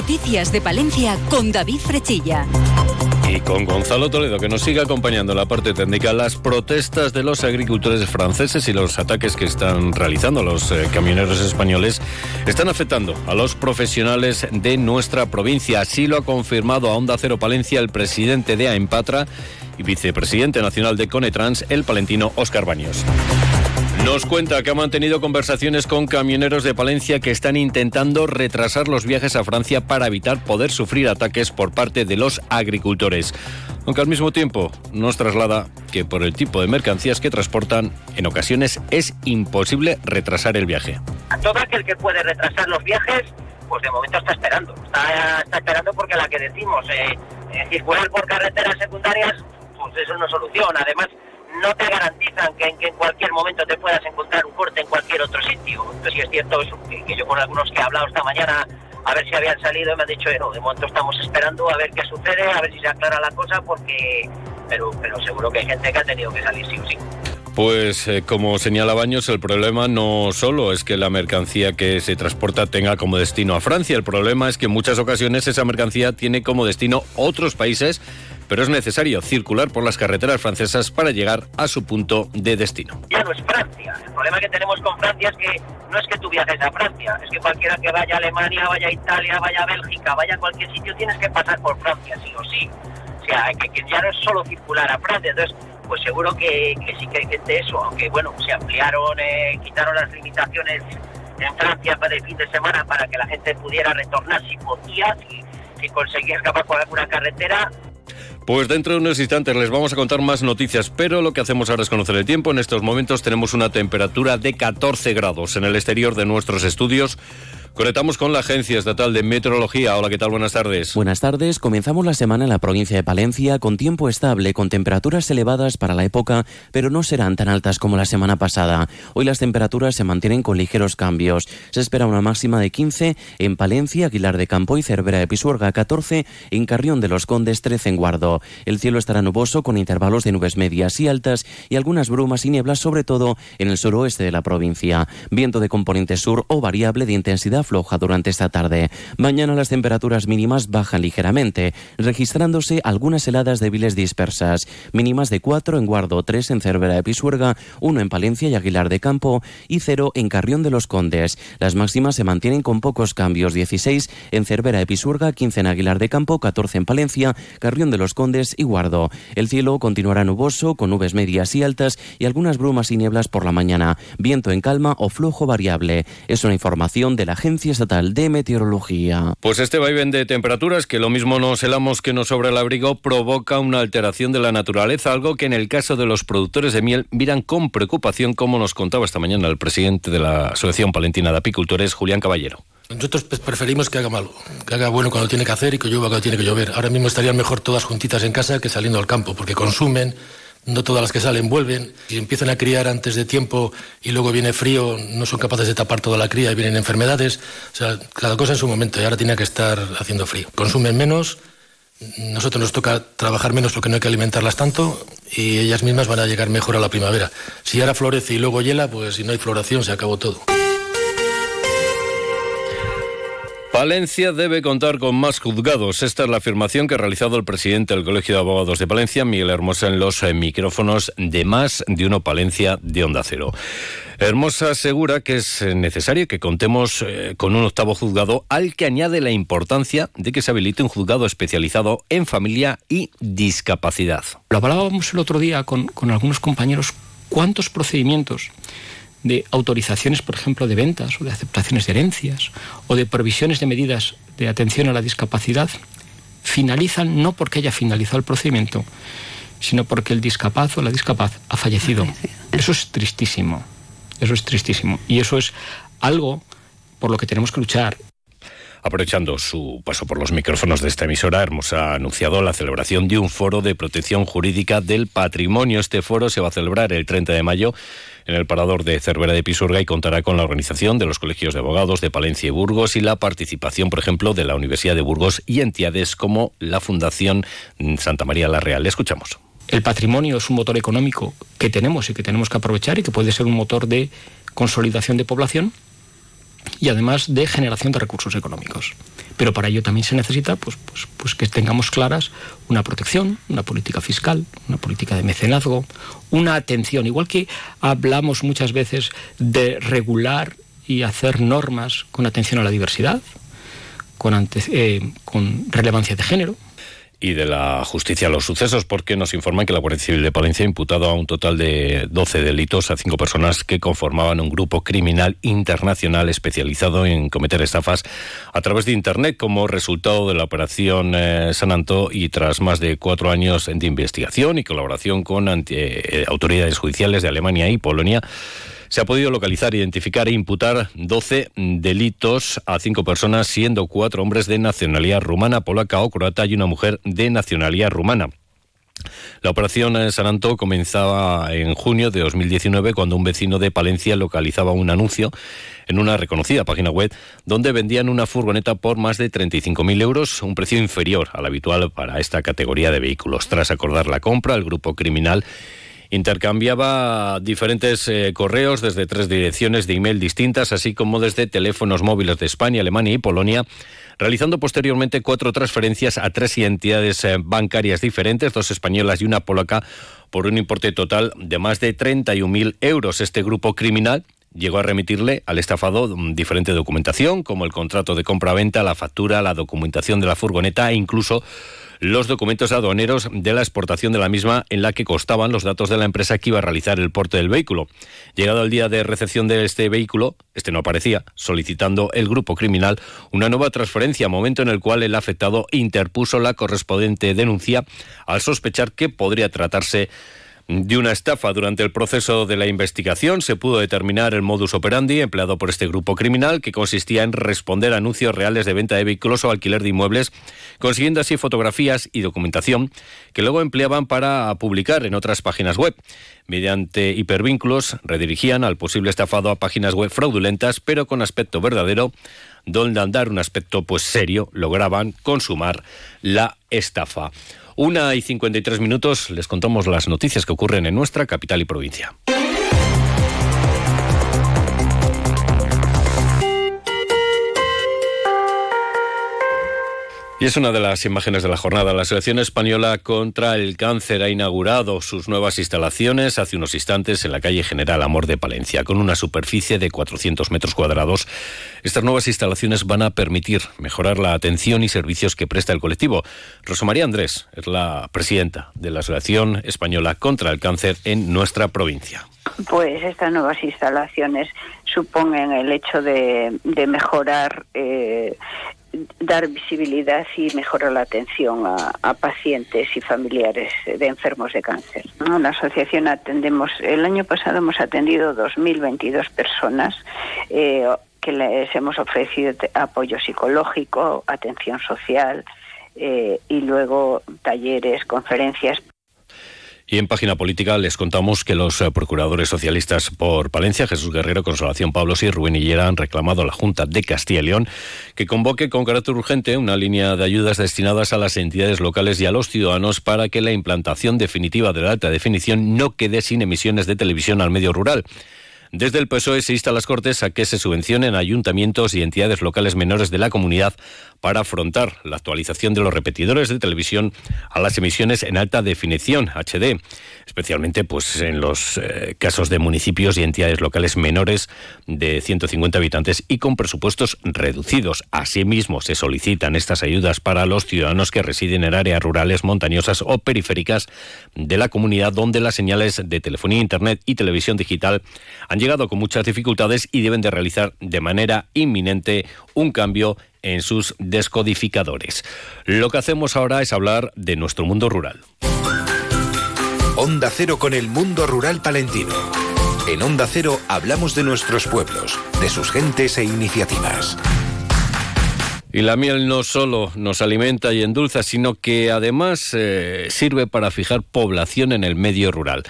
Noticias de Palencia con David Frechilla. Y con Gonzalo Toledo, que nos sigue acompañando en la parte técnica, las protestas de los agricultores franceses y los ataques que están realizando los eh, camioneros españoles están afectando a los profesionales de nuestra provincia. Así lo ha confirmado a Onda Cero Palencia el presidente de AEMPATRA y vicepresidente nacional de Conetrans, el palentino Óscar Baños. Nos cuenta que ha mantenido conversaciones con camioneros de Palencia que están intentando retrasar los viajes a Francia para evitar poder sufrir ataques por parte de los agricultores. Aunque al mismo tiempo nos traslada que por el tipo de mercancías que transportan, en ocasiones es imposible retrasar el viaje. A todo aquel que puede retrasar los viajes, pues de momento está esperando. Está, esperando porque la que decimos, eh, eh, circular por carreteras secundarias, pues eso no es solución. Además, no te garantizan que en, cualquier momento te puedas encontrar un corte en cualquier otro sitio. Entonces, sí es cierto que, yo con algunos que he hablado esta mañana a ver si habían salido me han dicho, no, de momento estamos esperando a ver qué sucede, a ver si se aclara la cosa, porque, pero, pero seguro que hay gente que ha tenido que salir sí o sí. Pues eh, como señala Baños, el problema no solo es que la mercancía que se transporta tenga como destino a Francia, el problema es que en muchas ocasiones esa mercancía tiene como destino otros países pero es necesario circular por las carreteras francesas para llegar a su punto de destino. Ya no es Francia. El problema que tenemos con Francia es que no es que tú viajes a Francia, es que cualquiera que vaya a Alemania, vaya a Italia, vaya a Bélgica, vaya a cualquier sitio, tienes que pasar por Francia, sí o sí. O sea, que, ya no es solo circular a Francia. Entonces, pues seguro que, sí que hay gente eso, aunque bueno, se ampliaron, eh, quitaron las limitaciones en Francia para el fin de semana para que la gente pudiera retornar si podía, si, si conseguía escapar por alguna carretera, pues dentro de unos instantes les vamos a contar más noticias, pero lo que hacemos ahora es conocer el tiempo. En estos momentos tenemos una temperatura de 14 grados en el exterior de nuestros estudios. Conectamos con la Agencia Estatal de Meteorología. Hola, ¿qué tal? Buenas tardes. Buenas tardes. Comenzamos la semana en la provincia de Palencia con tiempo estable, con temperaturas elevadas para la época, pero no serán tan altas como la semana pasada. Hoy las temperaturas se mantienen con ligeros cambios. Se espera una máxima de 15 en Palencia, Aguilar de Campo y Cervera de Pisuerga, 14 en Carrión de los Condes, 13 en Guardo. El cielo estará nuboso con intervalos de nubes medias y altas y algunas brumas y nieblas, sobre todo en el suroeste de la provincia. Viento de componente sur o variable de intensidad floja durante esta tarde. Mañana las temperaturas mínimas bajan ligeramente, registrándose algunas heladas débiles dispersas, mínimas de 4 en Guardo, 3 en Cervera de Pisuerga, 1 en Palencia y Aguilar de Campo y 0 en Carrión de los Condes. Las máximas se mantienen con pocos cambios, 16 en Cervera de Pisuerga, 15 en Aguilar de Campo, 14 en Palencia, Carrión de los Condes y Guardo. El cielo continuará nuboso, con nubes medias y altas y algunas brumas y nieblas por la mañana, viento en calma o flujo variable. Es una información de la Agencia Estatal de Meteorología. Pues este vaivén de temperaturas, que lo mismo nos helamos que nos sobra el abrigo, provoca una alteración de la naturaleza, algo que en el caso de los productores de miel miran con preocupación, como nos contaba esta mañana el presidente de la Asociación Palentina de Apicultores, Julián Caballero. Nosotros preferimos que haga malo, que haga bueno cuando tiene que hacer y que llueva cuando tiene que llover. Ahora mismo estarían mejor todas juntitas en casa que saliendo al campo, porque consumen, no todas las que salen vuelven. Si empiezan a criar antes de tiempo y luego viene frío, no son capaces de tapar toda la cría y vienen enfermedades. O sea, cada cosa en su momento y ahora tiene que estar haciendo frío. Consumen menos, nosotros nos toca trabajar menos porque no hay que alimentarlas tanto y ellas mismas van a llegar mejor a la primavera. Si ahora florece y luego hiela, pues si no hay floración se acabó todo. Palencia debe contar con más juzgados. Esta es la afirmación que ha realizado el presidente del Colegio de Abogados de Palencia, Miguel Hermosa, en los eh, micrófonos de Más de Uno Palencia de Onda Cero. Hermosa asegura que es eh, necesario que contemos eh, con un octavo juzgado al que añade la importancia de que se habilite un juzgado especializado en familia y discapacidad. Lo hablábamos el otro día con, con algunos compañeros. ¿Cuántos procedimientos de autorizaciones, por ejemplo, de ventas o de aceptaciones de herencias o de provisiones de medidas de atención a la discapacidad, finalizan no porque haya finalizado el procedimiento, sino porque el discapaz o la discapaz ha fallecido. Eso es tristísimo. Eso es tristísimo. Y eso es algo por lo que tenemos que luchar. Aprovechando su paso por los micrófonos de esta emisora, Hermosa anunciado la celebración de un foro de protección jurídica del patrimonio. Este foro se va a celebrar el 30 de mayo en el parador de Cervera de Pisurga y contará con la organización de los colegios de abogados de Palencia y Burgos y la participación, por ejemplo, de la Universidad de Burgos y entidades como la Fundación Santa María la Real. Le escuchamos. El patrimonio es un motor económico que tenemos y que tenemos que aprovechar y que puede ser un motor de consolidación de población y además de generación de recursos económicos. Pero para ello también se necesita pues, pues, pues que tengamos claras una protección, una política fiscal, una política de mecenazgo, una atención, igual que hablamos muchas veces de regular y hacer normas con atención a la diversidad, con, eh, con relevancia de género, y de la justicia a los sucesos, porque nos informan que la Guardia Civil de Palencia ha imputado a un total de 12 delitos a cinco personas que conformaban un grupo criminal internacional especializado en cometer estafas a través de Internet como resultado de la operación eh, San Anto y tras más de cuatro años de investigación y colaboración con eh, autoridades judiciales de Alemania y Polonia se ha podido localizar, identificar e imputar 12 delitos a cinco personas, siendo cuatro hombres de nacionalidad rumana, polaca o croata y una mujer de nacionalidad rumana. La operación en San Anto comenzaba en junio de 2019 cuando un vecino de Palencia localizaba un anuncio en una reconocida página web donde vendían una furgoneta por más de 35.000 euros, un precio inferior al habitual para esta categoría de vehículos. Tras acordar la compra, el grupo criminal intercambiaba diferentes eh, correos desde tres direcciones de email distintas, así como desde teléfonos móviles de España, Alemania y Polonia, realizando posteriormente cuatro transferencias a tres entidades eh, bancarias diferentes, dos españolas y una polaca, por un importe total de más de 31.000 euros. Este grupo criminal llegó a remitirle al estafado mm, diferente documentación, como el contrato de compra-venta, la factura, la documentación de la furgoneta e incluso los documentos aduaneros de la exportación de la misma en la que constaban los datos de la empresa que iba a realizar el porte del vehículo. Llegado el día de recepción de este vehículo, este no aparecía, solicitando el grupo criminal una nueva transferencia, momento en el cual el afectado interpuso la correspondiente denuncia al sospechar que podría tratarse una estafa. Durante el proceso de la investigación se pudo determinar el modus operandi empleado por este grupo criminal, que consistía en responder a anuncios reales de venta de vehículos o alquiler de inmuebles, consiguiendo así fotografías y documentación que luego empleaban para publicar en otras páginas web. Mediante hipervínculos redirigían al posible estafado a páginas web fraudulentas, pero con aspecto verdadero, donde andar un aspecto pues serio lograban consumar la estafa. Una y 53 minutos les contamos las noticias que ocurren en nuestra capital y provincia. Y es una de las imágenes de la jornada. La selección española contra el cáncer ha inaugurado sus nuevas instalaciones hace unos instantes en la calle General Amor de Palencia, con una superficie de 400 metros cuadrados. Estas nuevas instalaciones van a permitir mejorar la atención y servicios que presta el colectivo. Rosa María Andrés es la presidenta de la Asociación Española contra el Cáncer en nuestra provincia. Pues estas nuevas instalaciones suponen el hecho de, mejorar eh, dar visibilidad y mejorar la atención a, pacientes y familiares de enfermos de cáncer. En la asociación atendemos, el año pasado hemos atendido 2.022 personas eh, que les hemos ofrecido apoyo psicológico, atención social eh, y luego talleres, conferencias y en página política les contamos que los eh, procuradores socialistas por Palencia, Jesús Guerrero, Consolación Pablos y Rubén Hillera han reclamado a la Junta de Castilla y León que convoque con carácter urgente una línea de ayudas destinadas a las entidades locales y a los ciudadanos para que la implantación definitiva de la alta definición no quede sin emisiones de televisión al medio rural. Desde el PSOE se insta a las Cortes a que se subvencionen ayuntamientos y entidades locales menores de la comunidad para afrontar la actualización de los repetidores de televisión a las emisiones en alta definición HD, especialmente pues en los eh, casos de municipios y entidades locales menores de 150 habitantes y con presupuestos reducidos. Asimismo, se solicitan estas ayudas para los ciudadanos que residen en áreas rurales, montañosas o periféricas de la comunidad donde las señales de telefonía, internet y televisión digital han llegado con muchas dificultades y deben de realizar de manera inminente un cambio en sus descodificadores. Lo que hacemos ahora es hablar de nuestro mundo rural. Onda Cero con el mundo rural palentino. En Onda Cero hablamos de nuestros pueblos, de sus gentes e iniciativas. Y la miel no solo nos alimenta y endulza, sino que además eh, sirve para fijar población en el medio rural.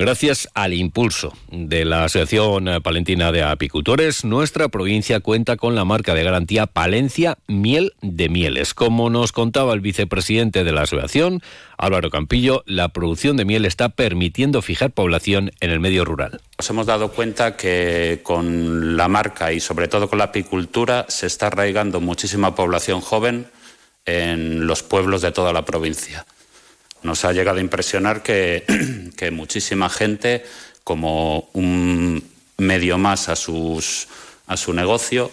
Gracias al impulso de la Asociación Palentina de Apicultores, nuestra provincia cuenta con la marca de garantía Palencia Miel de Mieles. Como nos contaba el vicepresidente de la asociación, Álvaro Campillo, la producción de miel está permitiendo fijar población en el medio rural. Nos hemos dado cuenta que con la marca y sobre todo con la apicultura se está arraigando muchísima población joven en los pueblos de toda la provincia. Nos ha llegado a impresionar que, muchísima gente, como un medio más a, sus, a su negocio,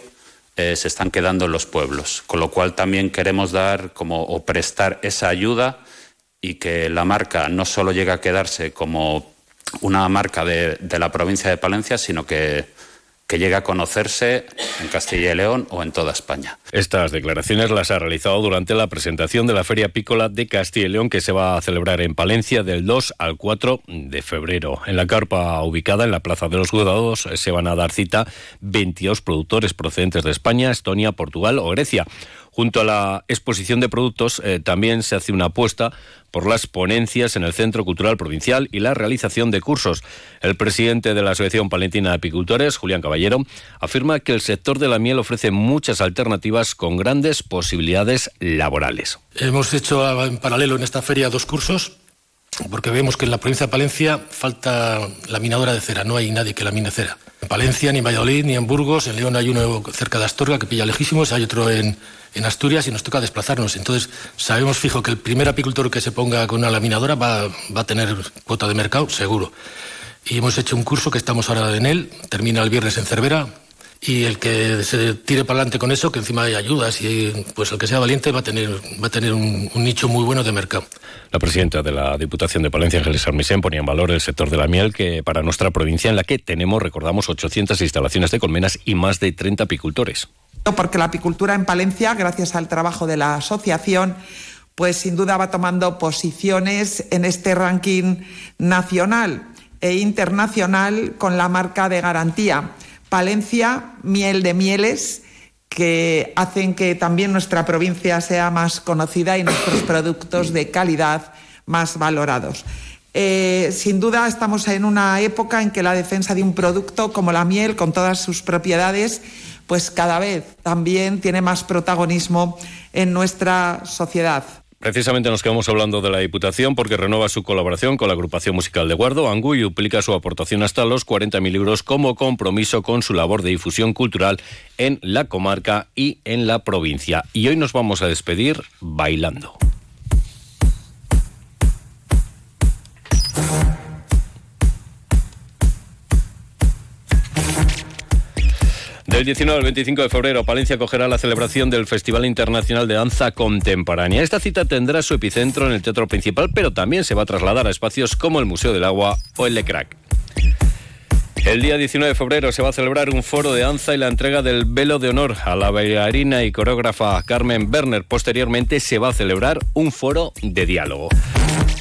eh, se están quedando en los pueblos. Con lo cual también queremos dar como o prestar esa ayuda y que la marca no solo llegue a quedarse como una marca de la provincia de Palencia, sino que que llega a conocerse en Castilla y León o en toda España. Estas declaraciones las ha realizado durante la presentación de la Feria Pícola de Castilla y León que se va a celebrar en Palencia del 2 al 4 de febrero. En la carpa ubicada en la Plaza de los Juzgados se van a dar cita 22 productores procedentes de España, Estonia, Portugal o Grecia. Junto a la exposición de productos, eh, también se hace una apuesta por las ponencias en el Centro Cultural Provincial y la realización de cursos. El presidente de la Asociación Palentina de Apicultores, Julián Caballero, afirma que el sector de la miel ofrece muchas alternativas con grandes posibilidades laborales. Hemos hecho en paralelo en esta feria dos cursos porque vemos que en la provincia de Palencia falta laminadora de cera, no hay nadie que lamine cera. En Palencia, ni en Valladolid, ni en Burgos, en León hay uno cerca de Astorga que pilla lejísimos, hay otro en, en Asturias y nos toca desplazarnos. Entonces, sabemos fijo que el primer apicultor que se ponga con una laminadora va, va a tener cuota de mercado, seguro. Y hemos hecho un curso que estamos ahora en él, termina el viernes en Cervera, y el que se tire para adelante con eso, que encima hay ayudas y pues el que sea valiente va a tener, va a tener un, nicho muy bueno de mercado. La presidenta de la Diputación de Palencia, Ángeles Armisen, ponía en valor el sector de la miel que para nuestra provincia en la que tenemos, recordamos, 800 instalaciones de colmenas y más de 30 apicultores. Porque la apicultura en Palencia, gracias al trabajo de la asociación, pues sin duda va tomando posiciones en este ranking nacional e internacional con la marca de garantía. Palencia, miel de mieles, que hacen que también nuestra provincia sea más conocida y nuestros productos de calidad más valorados. Eh, sin duda estamos en una época en que la defensa de un producto como la miel, con todas sus propiedades, pues cada vez también tiene más protagonismo en nuestra sociedad. Precisamente nos quedamos hablando de la Diputación porque renueva su colaboración con la agrupación musical de Guardo, Angu, y duplica su aportación hasta los 40.000 euros como compromiso con su labor de difusión cultural en la comarca y en la provincia. Y hoy nos vamos a despedir bailando. Del 19 al 25 de febrero, Palencia acogerá la celebración del Festival Internacional de Danza Contemporánea. Esta cita tendrá su epicentro en el Teatro Principal, pero también se va a trasladar a espacios como el Museo del Agua o el Lecrac. El día 19 de febrero se va a celebrar un foro de danza y la entrega del velo de honor a la bailarina y coreógrafa Carmen Werner. Posteriormente se va a celebrar un foro de diálogo.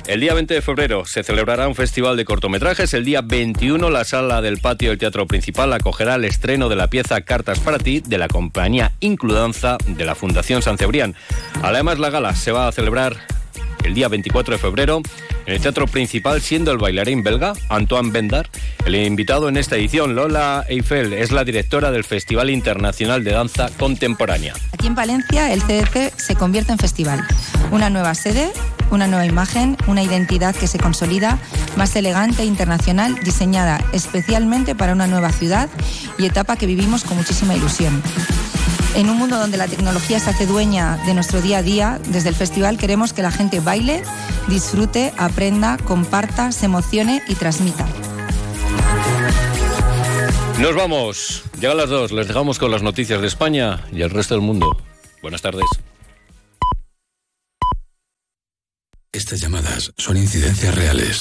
El día 20 de febrero se celebrará un festival de cortometrajes. El día 21 la sala del patio del Teatro Principal acogerá el estreno de la pieza Cartas para ti de la compañía Includanza de la Fundación San Cebrián. Además la gala se va a celebrar el día 24 de febrero en el teatro principal, siendo el bailarín belga Antoine Bendar el invitado en esta edición. Lola Eiffel es la directora del Festival Internacional de Danza Contemporánea. Aquí en Valencia, el CDC se convierte en festival. Una nueva sede, una nueva imagen, una identidad que se consolida, más elegante e internacional, diseñada especialmente para una nueva ciudad y etapa que vivimos con muchísima ilusión. En un mundo donde la tecnología se hace dueña de nuestro día a día, desde el festival queremos que la gente baile, disfrute, aprenda, comparta, se emocione y transmita. Nos vamos. Llegan las dos. Les dejamos con las noticias de España y el resto del mundo. Buenas tardes. Estas llamadas son incidencias reales.